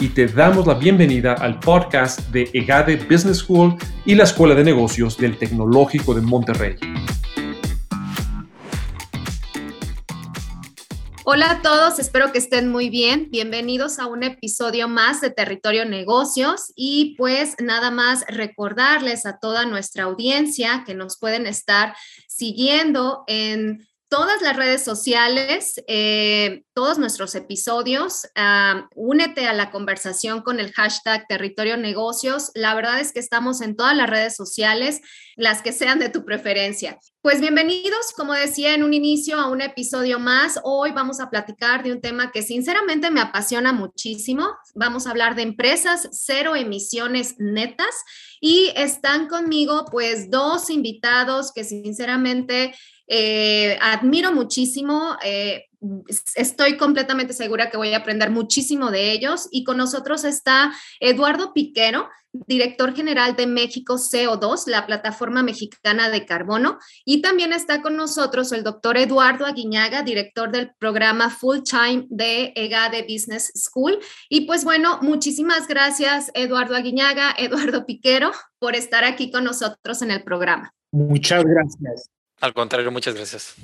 y te damos la bienvenida al podcast de EGADE Business School y la Escuela de Negocios del Tecnológico de Monterrey. Hola a todos, espero que estén muy bien. Bienvenidos a un episodio más de Territorio Negocios y pues nada más recordarles a toda nuestra audiencia que nos pueden estar siguiendo en todas las redes sociales, eh, todos nuestros episodios. Ah, únete a la conversación con el hashtag Territorio Negocios. La verdad es que estamos en todas las redes sociales, las que sean de tu preferencia. Pues bienvenidos, como decía en un inicio, a un episodio más. Hoy vamos a platicar de un tema que sinceramente me apasiona muchísimo. Vamos a hablar de empresas cero emisiones netas y están conmigo pues dos invitados que sinceramente eh, admiro muchísimo, eh, estoy completamente segura que voy a aprender muchísimo de ellos y con nosotros está Eduardo Piquero, director general de México CO2, la plataforma mexicana de carbono, y también está con nosotros el doctor Eduardo Aguiñaga, director del programa Full Time de EGADE Business School. Y pues bueno, muchísimas gracias Eduardo Aguiñaga, Eduardo Piquero, por estar aquí con nosotros en el programa. Muchas gracias. Al contrario, muchas gracias.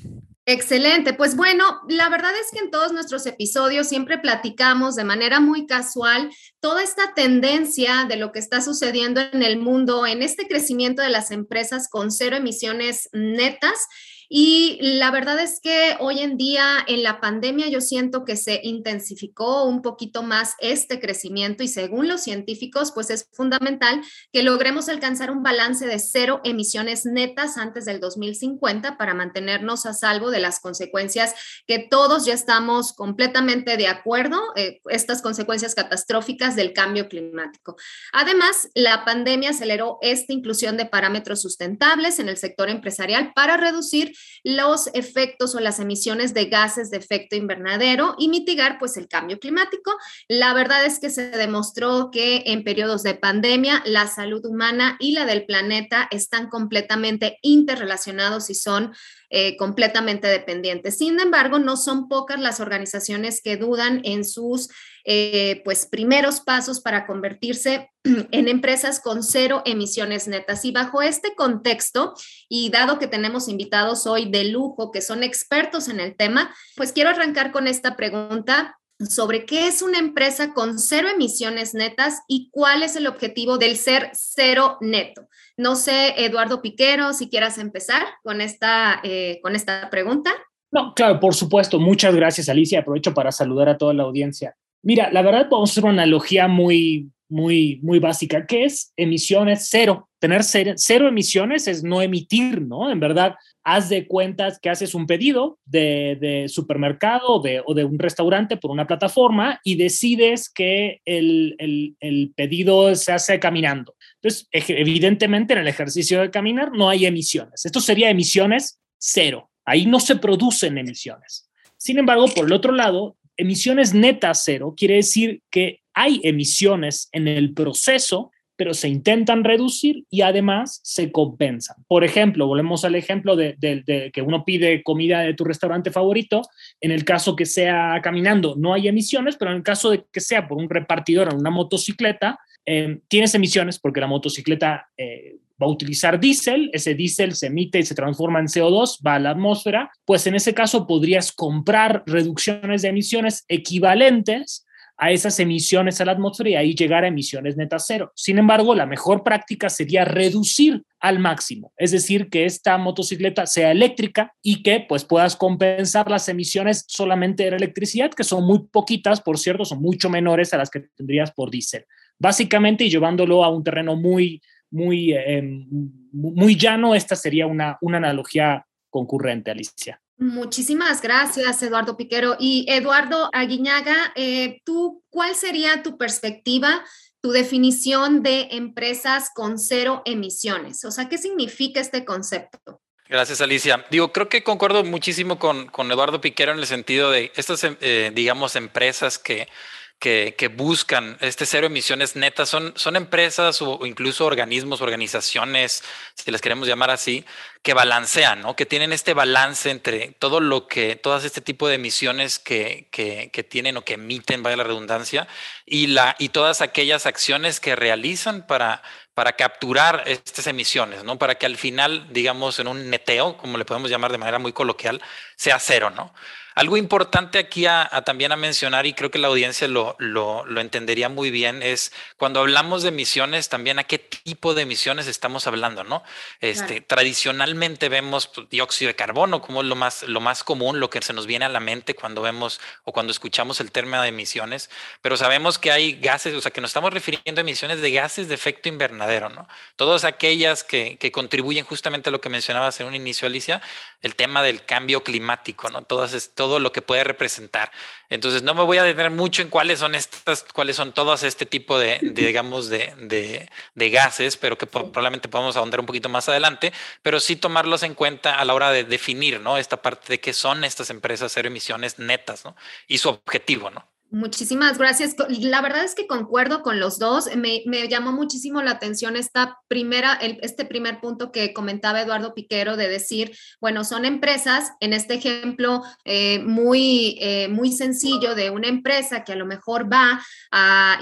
Excelente. Pues bueno, la verdad es que en todos nuestros episodios siempre platicamos de manera muy casual toda esta tendencia de lo que está sucediendo en el mundo, en este crecimiento de las empresas con cero emisiones netas y la verdad es que hoy en día en la pandemia yo siento que se intensificó un poquito más este crecimiento y según los científicos, pues es fundamental que logremos alcanzar un balance de cero emisiones netas antes del 2050 para mantenernos a salvo de las consecuencias que todos ya estamos completamente de acuerdo, eh, estas consecuencias catastróficas del cambio climático. Además, la pandemia aceleró esta inclusión de parámetros sustentables en el sector empresarial para reducir los efectos o las emisiones de gases de efecto invernadero y mitigar pues el cambio climático. La verdad es que se demostró que en periodos de pandemia la salud humana y la del planeta están completamente interrelacionados y son eh, completamente dependientes. Sin embargo, no son pocas las organizaciones que dudan en sus eh, pues primeros pasos para convertirse en empresas con cero emisiones netas. Y bajo este contexto, y dado que tenemos invitados hoy de lujo que son expertos en el tema, pues quiero arrancar con esta pregunta sobre qué es una empresa con cero emisiones netas y cuál es el objetivo del ser cero neto. No sé, Eduardo Piquero, si quieras empezar con esta, eh, con esta pregunta. No, claro, por supuesto. Muchas gracias, Alicia. Aprovecho para saludar a toda la audiencia. Mira, la verdad podemos hacer una analogía muy, muy, muy básica, que es emisiones cero. Tener cero, emisiones es no emitir, ¿no? En verdad, haz de cuentas que haces un pedido de, supermercado o de un restaurante por una plataforma y decides que el, el pedido se hace caminando. Entonces, evidentemente en el ejercicio de caminar no hay emisiones. Esto sería emisiones cero. Ahí no se producen emisiones. Sin embargo, por el otro lado, emisiones netas cero quiere decir que hay emisiones en el proceso, pero se intentan reducir y además se compensan. Por ejemplo, volvemos al ejemplo de, que uno pide comida de tu restaurante favorito. En el caso que sea caminando, no hay emisiones, pero en el caso de que sea por un repartidor en una motocicleta, eh, tienes emisiones porque la motocicleta eh, va a utilizar diésel, ese diésel se emite y se transforma en CO2, va a la atmósfera, pues en ese caso podrías comprar reducciones de emisiones equivalentes a esas emisiones a la atmósfera y ahí llegar a emisiones netas cero. Sin embargo, la mejor práctica sería reducir al máximo, es decir, que esta motocicleta sea eléctrica y que pues puedas compensar las emisiones solamente de la electricidad, que son muy poquitas, por cierto, son mucho menores a las que tendrías por diésel. Básicamente, y llevándolo a un terreno muy, muy, em, muy llano, esta sería una, una analogía concurrente, Alicia. Muchísimas gracias, Eduardo Piquero. Y Eduardo Aguiñaga, eh, ¿tú cuál sería tu perspectiva tu definición de empresas con cero emisiones. O sea, ¿qué significa este concepto? Gracias, Alicia. Digo, creo que concuerdo muchísimo con, con Eduardo Piquero en el sentido de estas, eh, digamos, empresas que que, buscan este cero emisiones netas son, son empresas o incluso organismos, organizaciones, si las queremos llamar así, que balancean, ¿no? que tienen este balance entre todo lo que, todas este tipo de emisiones que, que, que tienen o que emiten, vaya la redundancia, y, la, y todas aquellas acciones que realizan para, para capturar estas emisiones, ¿no? Para que al final, digamos, en un neteo, como le podemos llamar de manera muy coloquial, sea cero, ¿no? Algo importante aquí a, también a mencionar, y creo que la audiencia lo, lo, entendería muy bien, es cuando hablamos de emisiones, también a qué tipo de emisiones estamos hablando, ¿no? Este, Tradicionalmente vemos pues, dióxido de carbono como lo más, lo más común, lo que se nos viene a la mente cuando vemos o cuando escuchamos el término de emisiones, pero sabemos que hay gases, o sea, que nos estamos refiriendo a emisiones de gases de efecto invernadero, ¿no? Todas aquellas que, contribuyen justamente a lo que mencionabas en un inicio, Alicia, el tema del cambio climático, ¿no? Todas, todo lo que puede representar. Entonces, no me voy a detener mucho en cuáles son estas, cuáles son todos este tipo de, digamos, de, de, gases, pero que probablemente podemos ahondar un poquito más adelante, pero sí tomarlos en cuenta a la hora de definir, ¿no? Esta parte de qué son estas empresas cero emisiones netas, ¿no? Y su objetivo, ¿no? Muchísimas gracias. La verdad es que concuerdo con los dos. Me, llamó muchísimo la atención esta primera, este primer punto que comentaba Eduardo Piquero de decir, bueno, son empresas, en este ejemplo eh, muy, eh, muy sencillo de una empresa que a lo mejor va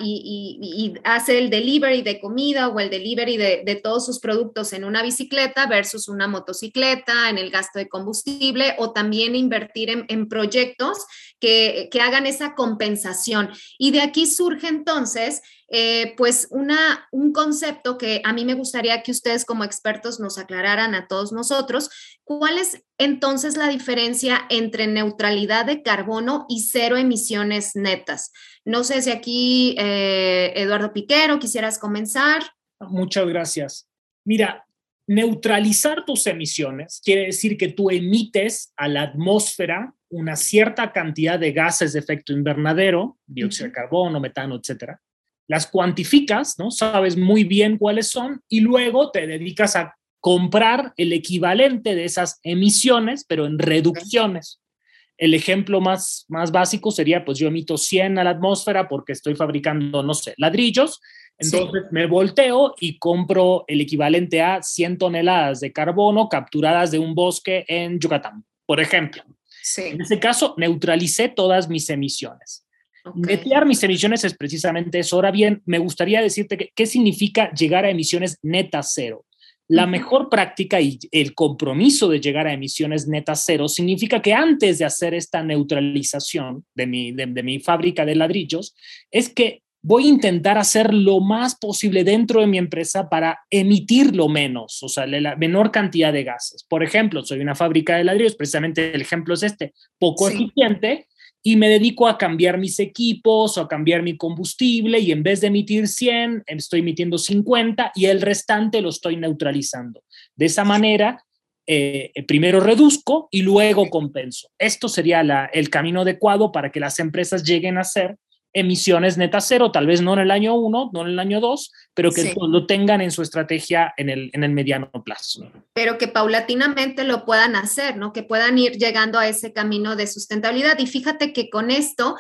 y, hace el delivery de comida o el delivery de, todos sus productos en una bicicleta versus una motocicleta, en el gasto de combustible o también invertir en proyectos que, hagan esa compensación y de aquí surge entonces, eh, pues, una, un concepto que a mí me gustaría que ustedes como expertos nos aclararan a todos nosotros. ¿Cuál es entonces la diferencia entre neutralidad de carbono y cero emisiones netas? No sé si aquí, eh, Eduardo Piquero, quisieras comenzar. Muchas gracias. Mira, neutralizar tus emisiones quiere decir que tú emites a la atmósfera una cierta cantidad de gases de efecto invernadero, dióxido de carbono, metano, etcétera. Las cuantificas, ¿no? Sabes muy bien cuáles son y luego te dedicas a comprar el equivalente de esas emisiones, pero en reducciones. El ejemplo más, más básico sería, pues yo emito 100 a la atmósfera porque estoy fabricando, no sé, ladrillos, entonces me volteo y compro el equivalente a 100 toneladas de carbono capturadas de un bosque en Yucatán, por ejemplo. En ese caso, neutralicé todas mis emisiones. Netear mis emisiones es precisamente eso. Ahora bien, me gustaría decirte qué significa llegar a emisiones netas cero. La mejor práctica y el compromiso de llegar a emisiones netas cero significa que antes de hacer esta neutralización de mi, de mi fábrica de ladrillos, es que voy a intentar hacer lo más posible dentro de mi empresa para emitir lo menos, o sea, la menor cantidad de gases. Por ejemplo, soy una fábrica de ladrillos, precisamente el ejemplo es este, poco eficiente, y me dedico a cambiar mis equipos o a cambiar mi combustible y en vez de emitir 100, estoy emitiendo 50 y el restante lo estoy neutralizando. De esa manera, eh, primero reduzco y luego compenso. Esto sería el camino adecuado para que las empresas lleguen a ser emisiones netas cero, tal vez no en el año uno, no en el año dos, pero que lo tengan en su estrategia en el, en el mediano plazo. Pero que paulatinamente lo puedan hacer, ¿no? Que puedan ir llegando a ese camino de sustentabilidad. Y fíjate que con esto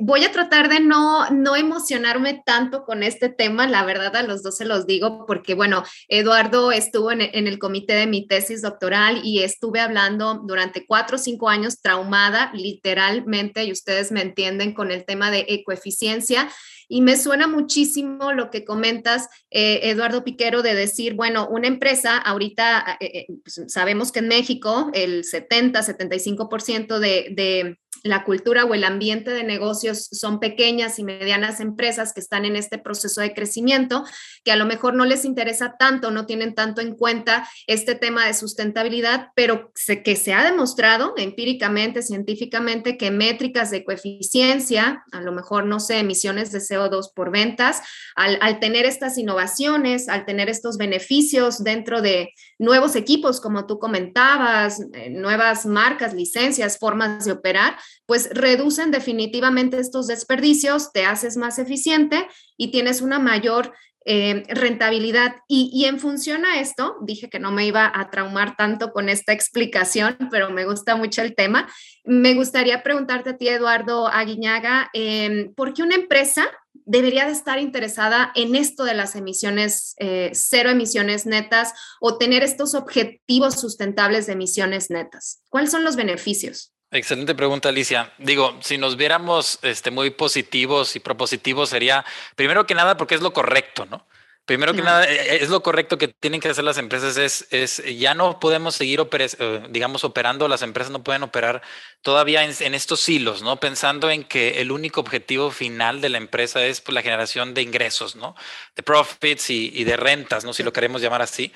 voy a tratar de no, no emocionarme tanto con este tema, la verdad a los dos se los digo, porque bueno, Eduardo estuvo en, el comité de mi tesis doctoral y estuve hablando durante cuatro o cinco años traumada, literalmente, y ustedes me entienden con el tema de ecoeficiencia. Y me suena muchísimo lo que comentas, eh, Eduardo Piquero, de decir, bueno, una empresa, ahorita eh, pues, sabemos que en México el 70, 75% de, de la cultura o el ambiente de negocios son pequeñas y medianas empresas que están en este proceso de crecimiento, que a lo mejor no les interesa tanto, no tienen tanto en cuenta este tema de sustentabilidad, pero que se ha demostrado empíricamente, científicamente, que métricas de coeficiencia, a lo mejor, no sé, emisiones de CO2 por ventas, al, al tener estas innovaciones, al tener estos beneficios dentro de nuevos equipos, como tú comentabas, eh, nuevas marcas, licencias, formas de operar, pues reducen definitivamente estos desperdicios, te haces más eficiente y tienes una mayor eh, rentabilidad. Y, en función a esto, dije que no me iba a traumar tanto con esta explicación, pero me gusta mucho el tema. Me gustaría preguntarte a ti, Eduardo Aguiñaga, em, ¿por qué una empresa debería de estar interesada en esto de las emisiones, eh, cero emisiones netas o tener estos objetivos sustentables de emisiones netas? ¿Cuáles son los beneficios? Excelente pregunta, Alicia. Digo, si nos viéramos este, muy positivos y propositivos, sería primero que nada porque es lo correcto, ¿no? Primero que nada, eh, es lo correcto que tienen que hacer las empresas, es, es ya no podemos seguir, eh, digamos, operando, las empresas no pueden operar todavía en, estos hilos, ¿no? Pensando en que el único objetivo final de la empresa es pues, la generación de ingresos, ¿no? De profits y, y de rentas, ¿no? Si lo queremos llamar así.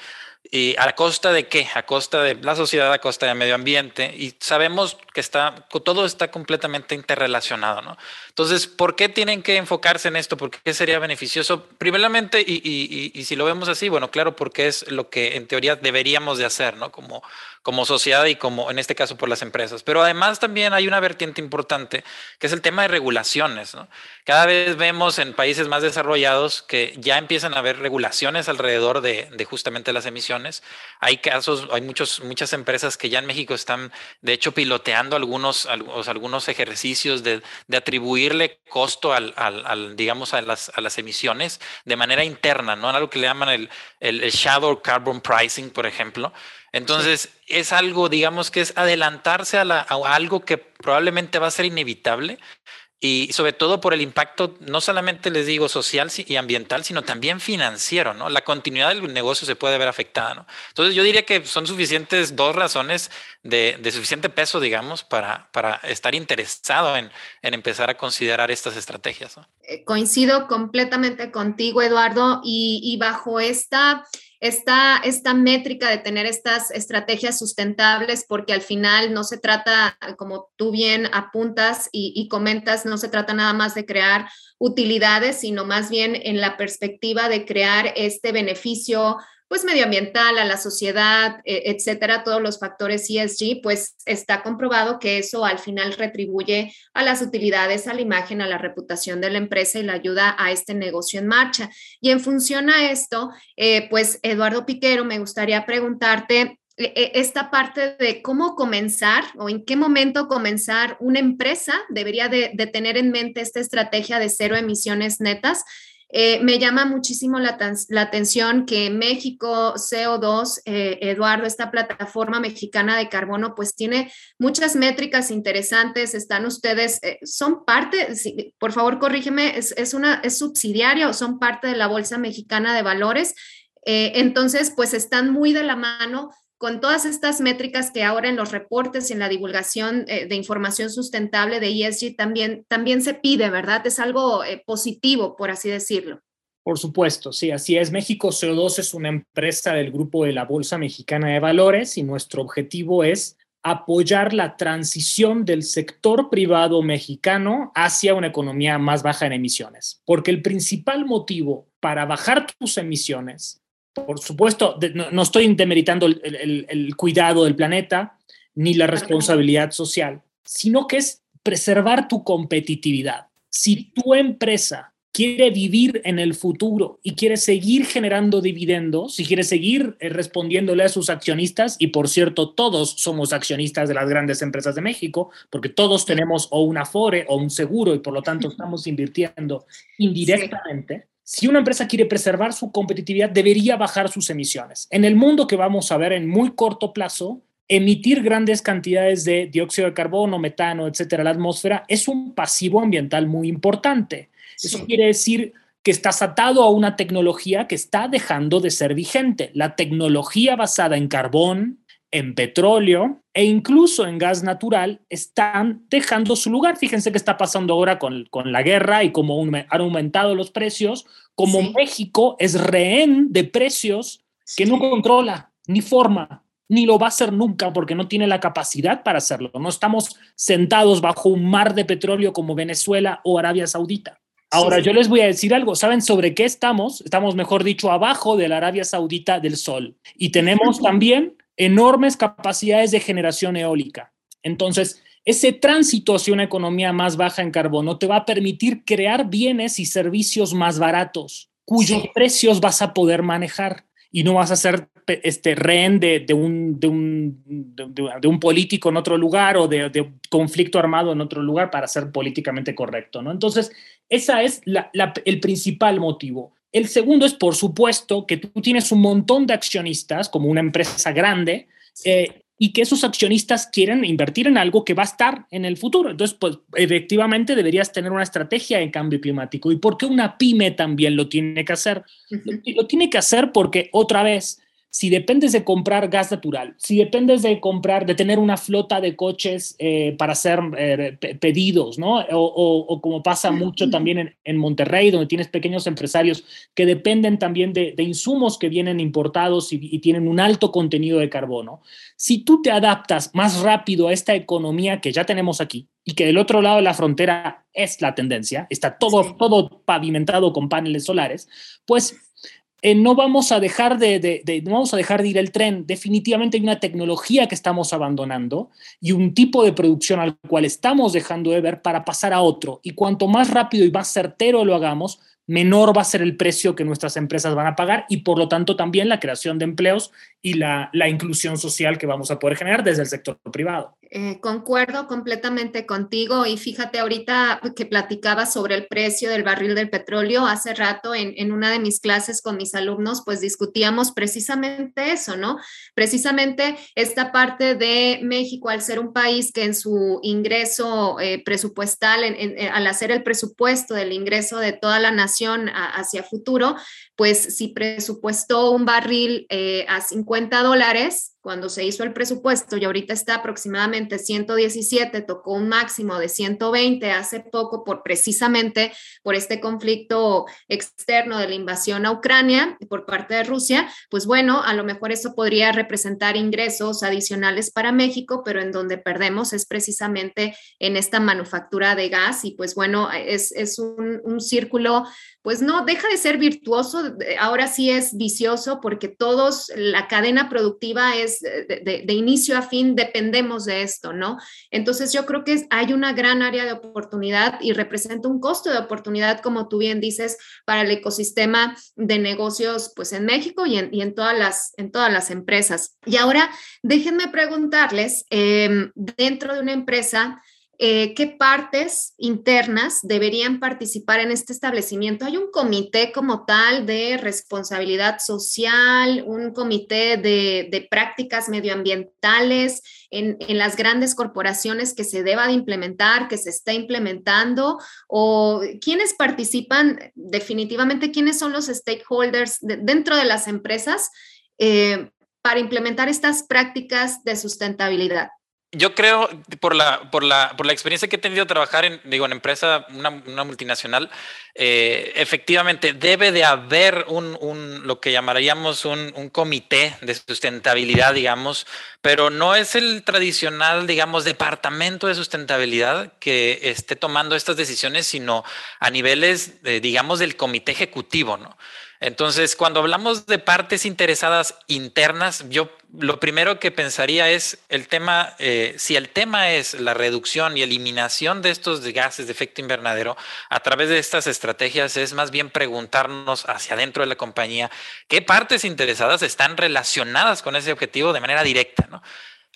¿Y a costa de qué? A costa de la sociedad, a costa del medio ambiente. Y sabemos que está, todo está completamente interrelacionado, ¿no? Entonces, ¿por qué tienen que enfocarse en esto? ¿Por qué sería beneficioso? Primeramente, y, y, y, si lo vemos así, bueno, claro, porque es lo que en teoría deberíamos de hacer, ¿no? Como, como sociedad y como en este caso por las empresas. Pero además también hay una vertiente importante que es el tema de regulaciones. ¿no? Cada vez vemos en países más desarrollados que ya empiezan a haber regulaciones alrededor de, de justamente las emisiones. Hay casos, hay muchos, muchas empresas que ya en México están de hecho piloteando algunos, algunos ejercicios de, de atribuirle costo al, al, digamos, a las, a las emisiones de manera interna, ¿no? Algo que le llaman el, el, el shadow carbon pricing, por ejemplo. Entonces, es algo, digamos, que es adelantarse a, algo que probablemente va a ser inevitable y sobre todo por el impacto, no solamente les digo social y ambiental, sino también financiero, ¿no? La continuidad del negocio se puede ver afectada, ¿no? Entonces yo diría que son suficientes dos razones de, suficiente peso, digamos, para, para estar interesado en, empezar a considerar estas estrategias. Eh, coincido completamente contigo, Eduardo, y bajo esta esta, esta métrica de tener estas estrategias sustentables, porque al final no se trata, como tú bien apuntas y, y, comentas, no se trata nada más de crear utilidades, sino más bien en la perspectiva de crear este beneficio pues medioambiental, a la sociedad, e, etcétera, todos los factores ESG, pues está comprobado que eso al final retribuye a las utilidades, a la imagen, a la reputación de la empresa y la ayuda a este negocio en marcha. Y en función a esto, eh, pues Eduardo Piquero, me gustaría preguntarte e, e, esta parte de cómo comenzar o en qué momento comenzar una empresa debería de, tener en mente esta estrategia de cero emisiones netas eh, me llama muchísimo la, atención que México CO2, eh, Eduardo, esta plataforma mexicana de carbono, pues tiene muchas métricas interesantes. Están ustedes, eh, son parte, por favor corrígeme, es, una, es subsidiaria o son parte de la Bolsa Mexicana de Valores. entonces, pues están muy de la mano con todas estas métricas que ahora en los reportes y en la divulgación eh, de información sustentable de ESG también, también se pide, ¿verdad? Es algo eh, positivo, por así decirlo. Por supuesto, sí, así es. México CO2 es una empresa del grupo de la Bolsa Mexicana de Valores y nuestro objetivo es apoyar la transición del sector privado mexicano hacia una economía más baja en emisiones, porque el principal motivo para bajar tus emisiones por supuesto, no, estoy demeritando el, cuidado del planeta ni la responsabilidad social, sino que es preservar tu competitividad. Si tu empresa quiere vivir en el futuro y quiere seguir generando dividendos, si quiere seguir eh, respondiéndole a sus accionistas, y por cierto, todos somos accionistas de las grandes empresas de México, porque todos tenemos o un afore o un seguro y por lo tanto estamos invirtiendo indirectamente si una empresa quiere preservar su competitividad, debería bajar sus emisiones. En el mundo que vamos a ver en muy corto plazo, emitir grandes cantidades de dióxido de carbono, metano, etcétera, a la atmósfera es un pasivo ambiental muy importante. Eso quiere decir que estás atado a una tecnología que está dejando de ser vigente. La tecnología basada en carbón, en petróleo e incluso en gas natural están dejando su lugar. Fíjense qué está pasando ahora con, la guerra y cómo han aumentado los precios, como México es rehén de precios que no controla ni forma, ni lo va a hacer nunca porque no tiene la capacidad para hacerlo. No estamos sentados bajo un mar de petróleo como Venezuela o Arabia Saudita. Ahora, yo les voy a decir algo. ¿Saben sobre qué estamos? Estamos, mejor dicho, abajo de la Arabia Saudita del Sol. Y tenemos también enormes capacidades de generación eólica. Entonces, ese tránsito hacia una economía más baja en carbono te va a permitir crear bienes y servicios más baratos, cuyos precios vas a poder manejar y no vas a ser este, rehén de, un, de, un, de, un, político en otro lugar o de, de, conflicto armado en otro lugar para ser políticamente correcto. ¿no? Entonces, ese es el principal motivo. El segundo es, por supuesto, que tú tienes un montón de accionistas, como una empresa grande, eh, y que esos accionistas quieren invertir en algo que va a estar en el futuro. Entonces, pues efectivamente deberías tener una estrategia en cambio climático. ¿Y por qué una pyme también lo tiene que hacer? lo, tiene que hacer porque, otra vez, si dependes de comprar gas natural, si dependes de comprar, de tener una flota de coches eh, para hacer eh, pedidos, ¿no? O, como pasa mucho también en, Monterrey, donde tienes pequeños empresarios que dependen también de, insumos que vienen importados y, y, tienen un alto contenido de carbono. Si tú te adaptas más rápido a esta economía que ya tenemos aquí y que del otro lado de la frontera es la tendencia, está todo, todo pavimentado con paneles solares, pues eh, no vamos a dejar de, no vamos a dejar de ir el tren. Definitivamente hay una tecnología que estamos abandonando y un tipo de producción al cual estamos dejando de ver para pasar a otro. Y cuanto más rápido y más certero lo hagamos, menor va a ser el precio que nuestras empresas van a pagar y por lo tanto también la creación de empleos y la, la inclusión social que vamos a poder generar desde el sector privado. Eh, concuerdo completamente contigo y fíjate ahorita que platicaba sobre el precio del barril del petróleo. Hace rato en, en, una de mis clases con mis alumnos, pues discutíamos precisamente eso, ¿no? Precisamente esta parte de México, al ser un país que en su ingreso eh, presupuestal, en, al hacer el presupuesto del ingreso de toda la nación hacia futuro, pues si presupuestó un barril eh, a 50 dólares cuando se hizo el presupuesto y ahorita está aproximadamente 117, tocó un máximo de 120 hace poco por precisamente por este conflicto externo de la invasión a Ucrania por parte de Rusia, pues bueno, a lo mejor eso podría representar ingresos adicionales para México, pero en donde perdemos es precisamente en esta manufactura de gas y pues bueno, es, es un, un círculo pues no, deja de ser virtuoso, ahora sí es vicioso porque todos, la cadena productiva es de, inicio a fin, dependemos de esto, ¿no? Entonces yo creo que hay una gran área de oportunidad y representa un costo de oportunidad, como tú bien dices, para el ecosistema de negocios, pues en México y en, todas, las, en todas las empresas. Y ahora déjenme preguntarles, em, dentro de una empresa, eh, qué partes internas deberían participar en este establecimiento. Hay un comité como tal de responsabilidad social, un comité de, prácticas medioambientales en, las grandes corporaciones que se deba de implementar, que se está implementando, o quiénes participan, definitivamente quiénes son los stakeholders dentro de las empresas eh, para implementar estas prácticas de sustentabilidad yo creo, por la, por, la, por la experiencia que he tenido trabajar en, digo, en empresa, una, una multinacional, eh, efectivamente debe de haber un, un lo que llamaríamos un, un, comité de sustentabilidad, digamos, pero no es el tradicional, digamos, departamento de sustentabilidad que esté tomando estas decisiones, sino a niveles, digamos, del comité ejecutivo, ¿no? Entonces, cuando hablamos de partes interesadas internas, yo lo primero que pensaría es el tema, eh, si el tema es la reducción y eliminación de estos gases de efecto invernadero, a través de estas estrategias es más bien preguntarnos hacia adentro de la compañía qué partes interesadas están relacionadas con ese objetivo de manera directa, ¿no?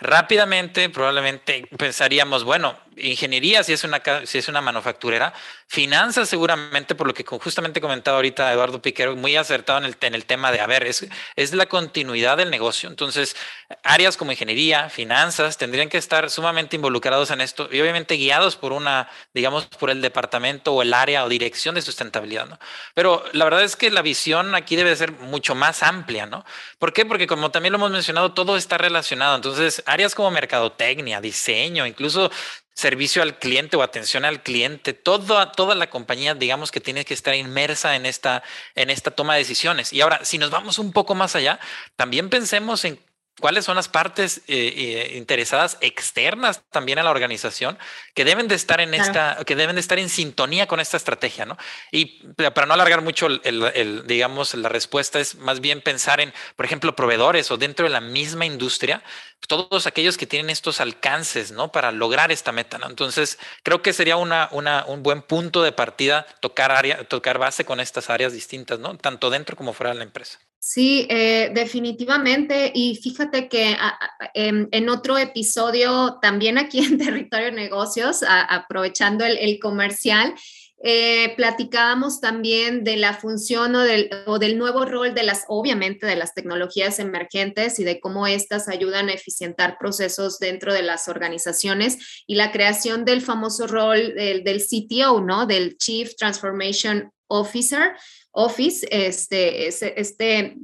Rápidamente, probablemente pensaríamos, bueno, ingeniería si es una, si es una manufacturera, finanzas seguramente, por lo que justamente comentaba ahorita Eduardo Piquero, muy acertado en el, en el tema de, a ver, es, es la continuidad del negocio. Entonces, áreas como ingeniería, finanzas, tendrían que estar sumamente involucrados en esto y obviamente guiados por una, digamos, por el departamento o el área o dirección de sustentabilidad, ¿no? Pero la verdad es que la visión aquí debe ser mucho más amplia, ¿no? ¿Por qué? Porque como también lo hemos mencionado, todo está relacionado. Entonces, áreas como mercadotecnia, diseño, incluso servicio al cliente o atención al cliente, toda, toda la compañía, digamos que tiene que estar inmersa en esta, en esta toma de decisiones. Y ahora, si nos vamos un poco más allá, también pensemos en cuáles son las partes eh, eh, interesadas externas también a la organización que deben de estar en esta, que deben de estar en sintonía con esta estrategia, ¿no? Y para no alargar mucho el, digamos, la respuesta es más bien pensar en, por ejemplo, proveedores o dentro de la misma industria, todos aquellos que tienen estos alcances, ¿no? Para lograr esta meta, ¿no? Entonces, creo que sería una, una, un buen punto de partida tocar área, tocar base con estas áreas distintas, ¿no? Tanto dentro como fuera de la empresa. Sí, eh, definitivamente. Y fíjate que en, otro episodio, también aquí en Territorio Negocios, aprovechando el, comercial, eh, platicábamos también de la función o del, o del, nuevo rol de las, obviamente, de las tecnologías emergentes y de cómo éstas ayudan a eficientar procesos dentro de las organizaciones y la creación del famoso rol del, del CTO, ¿no? Del Chief Transformation Officer, Office, este, este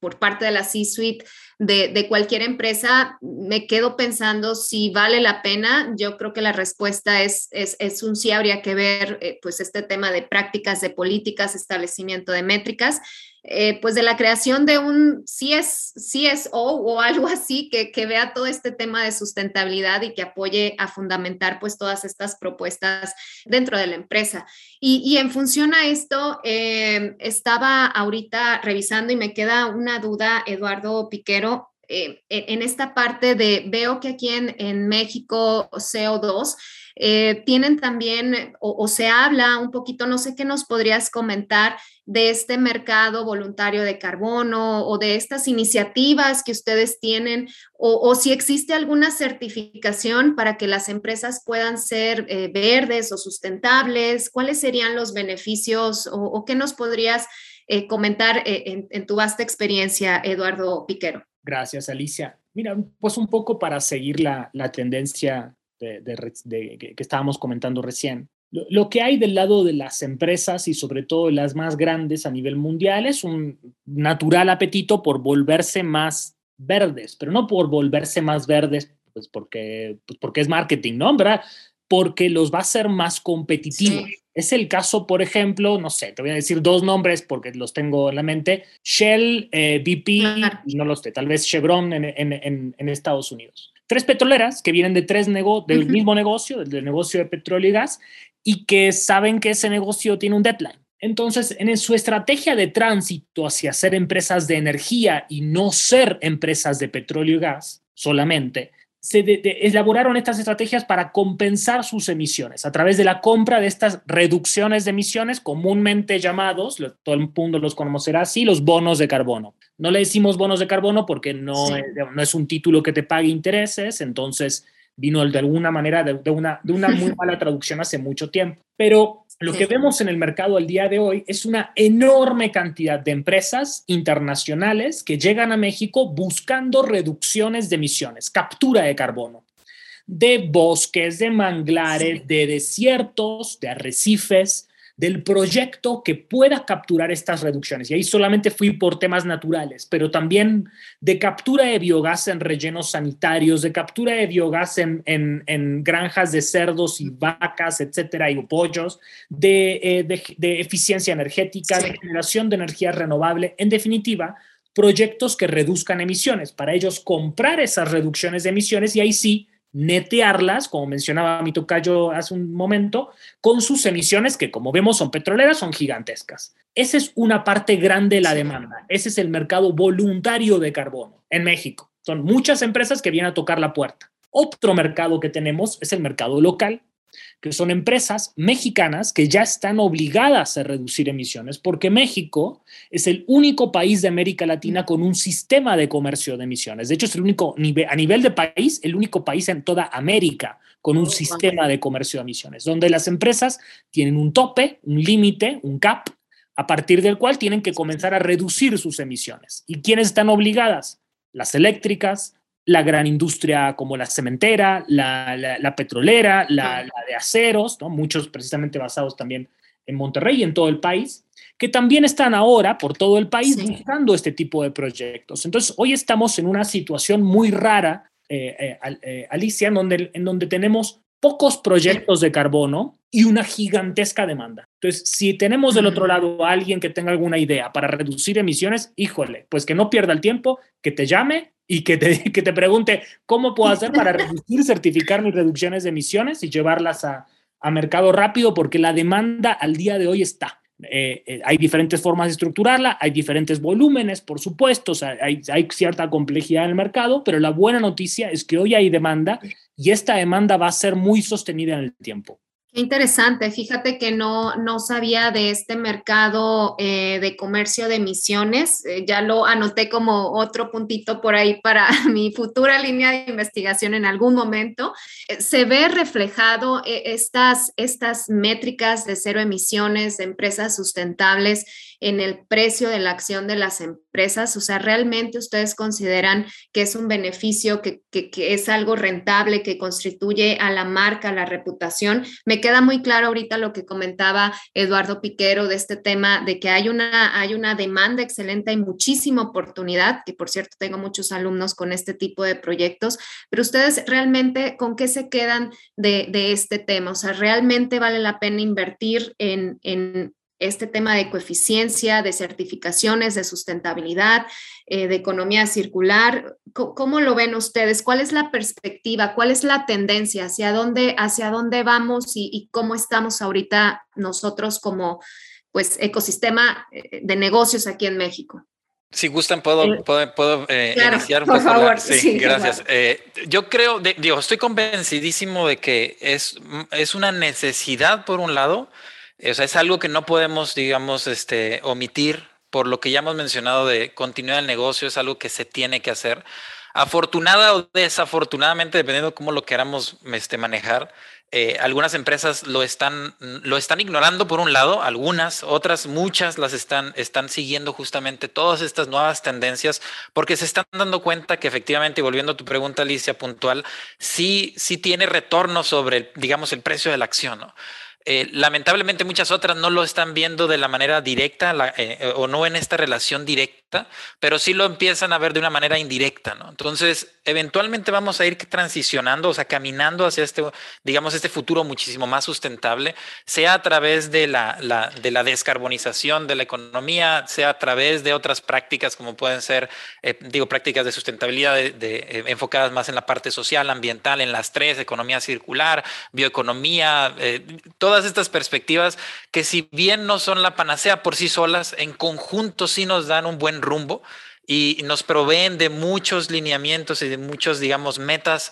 por parte de la C-Suite de, cualquier empresa, me quedo pensando si vale la pena. Yo creo que la respuesta es, es, un sí, habría que ver eh, pues este tema de prácticas, de políticas, establecimiento de métricas. Eh, pues de la creación de un CSO o algo así que, que, vea todo este tema de sustentabilidad y que apoye a fundamentar pues todas estas propuestas dentro de la empresa. Y, en función a esto, eh, estaba ahorita revisando y me queda una duda, Eduardo Piquero, eh, en esta parte de, veo que aquí en, en México CO2, eh, tienen también, o, se habla un poquito, no sé qué nos podrías comentar de este mercado voluntario de carbono o de estas iniciativas que ustedes tienen, o, si existe alguna certificación para que las empresas puedan ser eh, verdes o sustentables, cuáles serían los beneficios o, qué nos podrías eh, comentar en, en tu vasta experiencia, Eduardo Piquero. Gracias, Alicia. Mira, pues un poco para seguir la, la tendencia de, que estábamos comentando recién. Lo, que hay del lado de las empresas y sobre todo las más grandes a nivel mundial es un natural apetito por volverse más verdes, pero no por volverse más verdes pues porque, pues porque es marketing, ¿no? ¿Verdad? Porque los va a hacer más competitivos. Es el caso, por ejemplo, no sé, te voy a decir dos nombres porque los tengo en la mente, Shell, eh, BP, no los sé, tal vez Chevron en, en, en Estados Unidos. Tres petroleras que vienen de tres del mismo negocio, del negocio de petróleo y gas, y que saben que ese negocio tiene un deadline. Entonces, en su estrategia de tránsito hacia ser empresas de energía y no ser empresas de petróleo y gas solamente, se elaboraron estas estrategias para compensar sus emisiones a través de la compra de estas reducciones de emisiones, comúnmente llamados, todo el mundo los conocerá así, los bonos de carbono. No le decimos bonos de carbono porque no, es, no es un título que te pague intereses, entonces vino de alguna manera de, una, de una muy mala traducción hace mucho tiempo. Pero lo que vemos en el mercado al día de hoy es una enorme cantidad de empresas internacionales que llegan a México buscando reducciones de emisiones, captura de carbono, de bosques, de manglares, de desiertos, de arrecifes, del proyecto que pueda capturar estas reducciones. Y ahí solamente fui por temas naturales, pero también de captura de biogás en rellenos sanitarios, de captura de biogás en, en, granjas de cerdos y vacas, etcétera, y pollos, de, eh, de, eficiencia energética, de generación de energía renovable. En definitiva, proyectos que reduzcan emisiones. Para ellos, comprar esas reducciones de emisiones y ahí sí netearlas, como mencionaba mi tocayo hace un momento, con sus emisiones que como vemos son petroleras, son gigantescas. Esa es una parte grande de la demanda. Ese es el mercado voluntario de carbono en México. Son muchas empresas que vienen a tocar la puerta. Otro mercado que tenemos es el mercado local, que son empresas mexicanas que ya están obligadas a reducir emisiones, porque México es el único país de América Latina con un sistema de comercio de emisiones. De hecho, es el único a nivel de país, el único país en toda América con un sistema de comercio de emisiones, donde las empresas tienen un tope, un límite, un cap, a partir del cual tienen que comenzar a reducir sus emisiones. ¿Y quiénes están obligadas? Las eléctricas, la gran industria como la cementera, la, petrolera, la, de aceros, ¿no? muchos precisamente basados también en Monterrey y en todo el país, que también están ahora por todo el país buscando este tipo de proyectos. Entonces, hoy estamos en una situación muy rara, eh, eh, eh, Alicia, en donde, en donde tenemos pocos proyectos de carbono y una gigantesca demanda. Entonces, si tenemos del otro lado a alguien que tenga alguna idea para reducir emisiones, híjole, pues que no pierda el tiempo, que te llame y que te, que te pregunte cómo puedo hacer para reducir, certificar mis reducciones de emisiones y llevarlas a, a mercado rápido porque la demanda al día de hoy está. Eh, eh, hay diferentes formas de estructurarla, hay diferentes volúmenes, por supuesto, hay, hay, cierta complejidad en el mercado, pero la buena noticia es que hoy hay demanda y esta demanda va a ser muy sostenida en el tiempo. Interesante. Fíjate que no, no sabía de este mercado eh, de comercio de emisiones. Eh, ya lo anoté como otro puntito por ahí para mi futura línea de investigación en algún momento. Eh, se ve reflejado estas, estas métricas de cero emisiones de empresas sustentables en el precio de la acción de las empresas? O sea, ¿realmente ustedes consideran que es un beneficio, que, es algo rentable, que constituye a la marca, a la reputación? Me queda muy claro ahorita lo que comentaba Eduardo Piquero de este tema, de que hay una, hay una demanda excelente, hay muchísima oportunidad, que por cierto tengo muchos alumnos con este tipo de proyectos, pero ustedes realmente, ¿con qué se quedan de, este tema? O sea, ¿realmente vale la pena invertir en, en este tema de coeficiencia, de certificaciones, de sustentabilidad, eh, de economía circular. ¿Cómo, lo ven ustedes? ¿Cuál es la perspectiva? ¿Cuál es la tendencia? ¿Hacia dónde, hacia dónde vamos y, cómo estamos ahorita nosotros como pues, ecosistema eh, de negocios aquí en México? Si gustan, puedo, eh, puedo, iniciar un por Favor, sí, gracias. yo creo, digo, estoy convencidísimo de que es, es una necesidad, por un lado, o sea, es algo que no podemos, digamos, este, omitir por lo que ya hemos mencionado de continuar el negocio, es algo que se tiene que hacer. Afortunada o desafortunadamente, dependiendo de cómo lo queramos este, manejar, eh, algunas empresas lo están, lo están ignorando por un lado, algunas, otras, muchas las están, están siguiendo justamente todas estas nuevas tendencias porque se están dando cuenta que efectivamente, volviendo a tu pregunta, Alicia, puntual, sí, sí tiene retorno sobre, digamos, el precio de la acción. Eh, lamentablemente muchas otras no lo están viendo de la manera directa eh, o no en esta relación directa, pero sí lo empiezan a ver de una manera indirecta, ¿no? Entonces, eventualmente vamos a ir transicionando, o sea, caminando hacia este, digamos, este futuro muchísimo más sustentable, sea a través de la, de la descarbonización de la economía, sea a través de otras prácticas como pueden ser, eh, digo, prácticas de sustentabilidad de, enfocadas más en la parte social, ambiental, en las tres, economía circular, bioeconomía, todas estas perspectivas que si bien no son la panacea por sí solas, en conjunto sí nos dan un buen rumbo y nos proveen de muchos lineamientos y de muchos, digamos, metas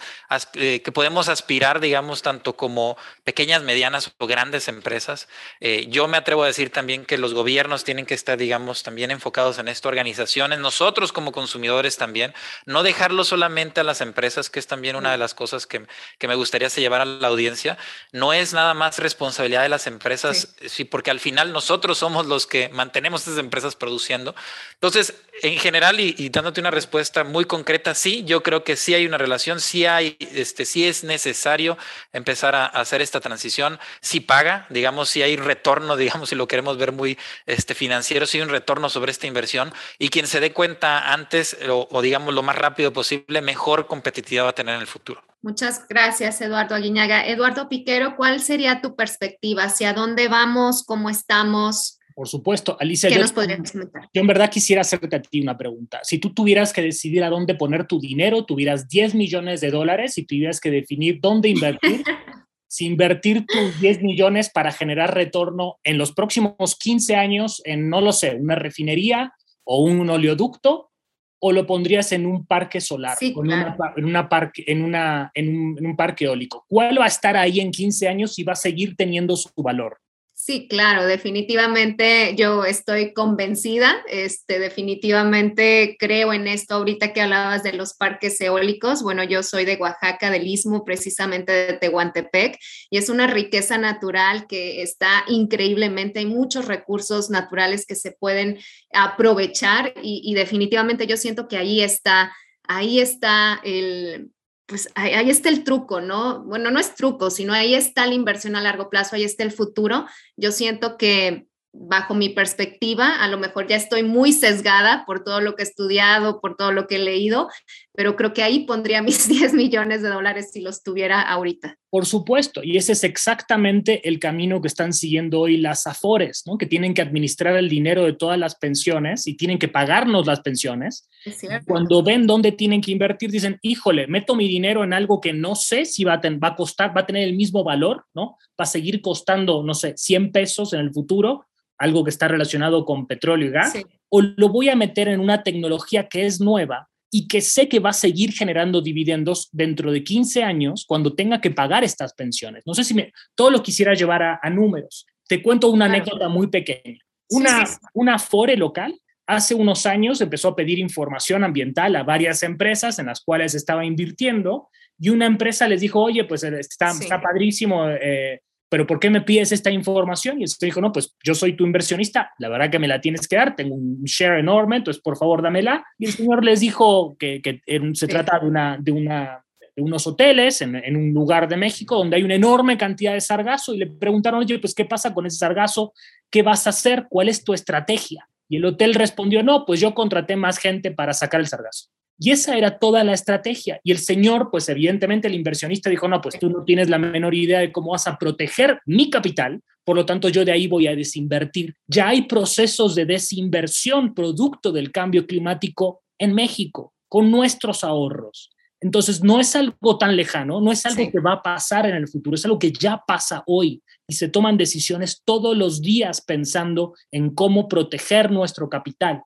eh, que podemos aspirar, digamos, tanto como pequeñas, medianas o grandes empresas. Eh, yo me atrevo a decir también que los gobiernos tienen que estar, digamos, también enfocados en esto, organizaciones, nosotros como consumidores también, no dejarlo solamente a las empresas, que es también una de las cosas que, que me gustaría se llevar a la audiencia. No es nada más responsabilidad de las empresas, sí. porque al final nosotros somos los que mantenemos esas empresas produciendo. Entonces, en general, y, dándote una respuesta muy concreta, sí, yo creo que sí hay una relación, sí hay, este, sí es necesario empezar a, hacer esta transición, sí paga, digamos, sí hay retorno, digamos, si lo queremos ver muy este, financiero, sí hay un retorno sobre esta inversión y quien se dé cuenta antes o, o digamos lo más rápido posible, mejor competitividad va a tener en el futuro. Muchas gracias, Eduardo Aguiñaga. Eduardo Piquero, ¿cuál sería tu perspectiva? ¿Hacia dónde vamos? ¿Cómo estamos? Por supuesto, Alicia. ¿Qué yo, nos podrías comentar? Yo en verdad quisiera hacerte a ti una pregunta. Si tú tuvieras que decidir a dónde poner tu dinero, tuvieras 10 millones de dólares y tuvieras que definir dónde invertir, si invertir tus 10 millones para generar retorno en los próximos 15 años en, no lo sé, una refinería o un oleoducto, o lo pondrías en un parque solar, sí, claro. una, en, una parque, en, una, en, un, en un parque eólico. ¿Cuál va a estar ahí en 15 años y va a seguir teniendo su valor? Sí, claro, definitivamente yo estoy convencida, este, definitivamente creo en esto. Ahorita que hablabas de los parques eólicos, bueno, yo soy de Oaxaca, del Istmo, precisamente de Tehuantepec, y es una riqueza natural que está increíblemente, hay muchos recursos naturales que se pueden aprovechar y, y definitivamente yo siento que ahí está, ahí está el, pues ahí, está el truco, ¿no? Bueno, no es truco, sino ahí está la inversión a largo plazo, ahí está el futuro. Yo siento que bajo mi perspectiva, a lo mejor ya estoy muy sesgada por todo lo que he estudiado, por todo lo que he leído, pero creo que ahí pondría mis 10 millones de dólares si los tuviera ahorita. Por supuesto, y ese es exactamente el camino que están siguiendo hoy las AFORES, ¿no? que tienen que administrar el dinero de todas las pensiones y tienen que pagarnos las pensiones. Cuando ven dónde tienen que invertir, dicen, híjole, meto mi dinero en algo que no sé si va a, va a costar, va a tener el mismo valor, ¿no? Va a seguir costando, no sé, 100 pesos en el futuro, algo que está relacionado con petróleo y gas, o lo voy a meter en una tecnología que es nueva, y que sé que va a seguir generando dividendos dentro de 15 años cuando tenga que pagar estas pensiones. No sé si me, todo lo quisiera llevar a, números. Te cuento una anécdota muy pequeña. Una, una FORE local hace unos años empezó a pedir información ambiental a varias empresas en las cuales estaba invirtiendo y una empresa les dijo, oye, pues está, está padrísimo eh, pero ¿por qué me pides esta información? Y el dijo, no, pues yo soy tu inversionista, la verdad que me la tienes que dar, tengo un share enorme, entonces por favor dámela. Y el señor les dijo que, que se trata de, una, de, una, de unos hoteles en, en, un lugar de México donde hay una enorme cantidad de sargazo y le preguntaron, oye, pues ¿qué pasa con ese sargazo? ¿Qué vas a hacer? ¿Cuál es tu estrategia? Y el hotel respondió, no, pues yo contraté más gente para sacar el sargazo. Y esa era toda la estrategia. Y el señor, pues evidentemente el inversionista dijo, no, pues tú no tienes la menor idea de cómo vas a proteger mi capital, por lo tanto yo de ahí voy a desinvertir. Ya hay procesos de desinversión producto del cambio climático en México, con nuestros ahorros. Entonces, no es algo tan lejano, no es algo que va a pasar en el futuro, es algo que ya pasa hoy y se toman decisiones todos los días pensando en cómo proteger nuestro capital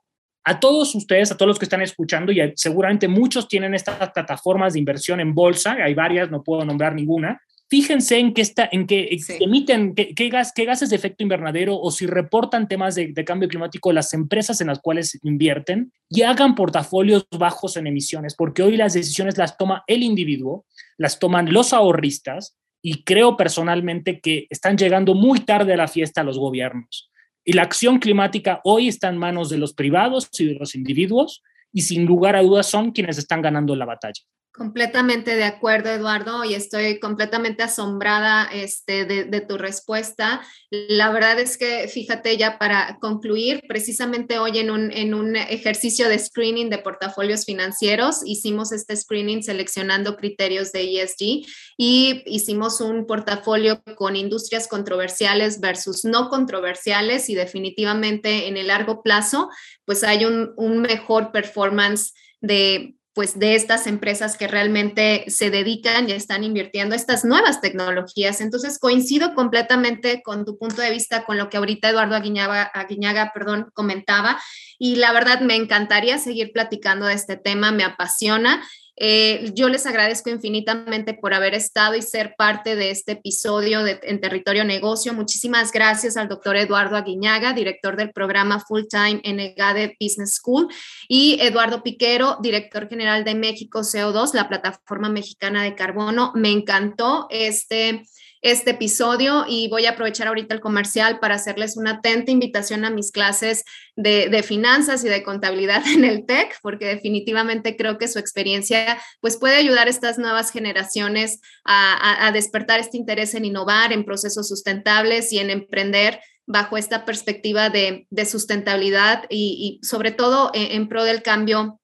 a todos ustedes, a todos los que están escuchando, y seguramente muchos tienen estas plataformas de inversión en bolsa, hay varias, no puedo nombrar ninguna, fíjense en qué está, en qué emiten, qué, gas, qué, gases de efecto invernadero o si reportan temas de, de, cambio climático las empresas en las cuales invierten y hagan portafolios bajos en emisiones, porque hoy las decisiones las toma el individuo, las toman los ahorristas y creo personalmente que están llegando muy tarde a la fiesta los gobiernos. Y la acción climática hoy está en manos de los privados y de los individuos y sin lugar a dudas son quienes están ganando la batalla. Completamente de acuerdo, Eduardo, y estoy completamente asombrada este, de, tu respuesta. La verdad es que, fíjate, ya para concluir, precisamente hoy en un, en un ejercicio de screening de portafolios financieros, hicimos este screening seleccionando criterios de ESG y hicimos un portafolio con industrias controversiales versus no controversiales y definitivamente en el largo plazo, pues hay un, un mejor performance de pues de estas empresas que realmente se dedican y están invirtiendo estas nuevas tecnologías. Entonces, coincido completamente con tu punto de vista, con lo que ahorita Eduardo Aguiñaga, perdón, comentaba. Y la verdad, me encantaría seguir platicando de este tema, me apasiona. Eh, yo les agradezco infinitamente por haber estado y ser parte de este episodio en Territorio Negocio. Muchísimas gracias al doctor Eduardo Aguiñaga, director del programa Full Time en EGADE Business School, y Eduardo Piquero, director general de México CO2, la plataforma mexicana de carbono. Me encantó este este episodio y voy a aprovechar ahorita el comercial para hacerles una atenta invitación a mis clases de, finanzas y de contabilidad en el TEC, porque definitivamente creo que su experiencia pues puede ayudar a estas nuevas generaciones a, despertar este interés en innovar, en procesos sustentables y en emprender bajo esta perspectiva de, sustentabilidad y, sobre todo en pro del cambio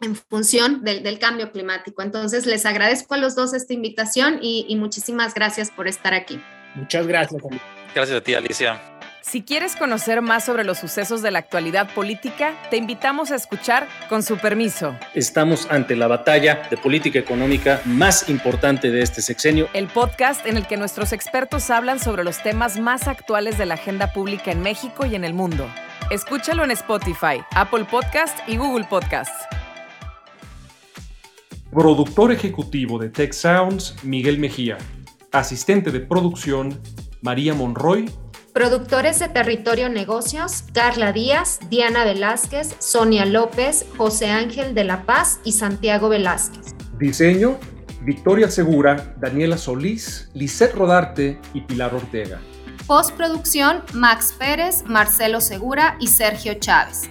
en función del, cambio climático. Entonces, les agradezco a los dos esta invitación y, y muchísimas gracias por estar aquí. Muchas gracias. Gracias a ti, Alicia. Si quieres conocer más sobre los sucesos de la actualidad política, te invitamos a escuchar Con su permiso. Estamos ante la batalla de política económica más importante de este sexenio. El podcast en el que nuestros expertos hablan sobre los temas más actuales de la agenda pública en México y en el mundo. Escúchalo en Spotify, Apple Podcast y Google Podcast. Productor ejecutivo de Tech Sounds, Miguel Mejía. Asistente de producción, María Monroy. Productores de Territorio Negocios, Carla Díaz, Diana Velázquez, Sonia López, José Ángel de la Paz y Santiago Velázquez. Diseño, Victoria Segura, Daniela Solís, Lisette Rodarte y Pilar Ortega. Postproducción, Max Pérez, Marcelo Segura y Sergio Chávez.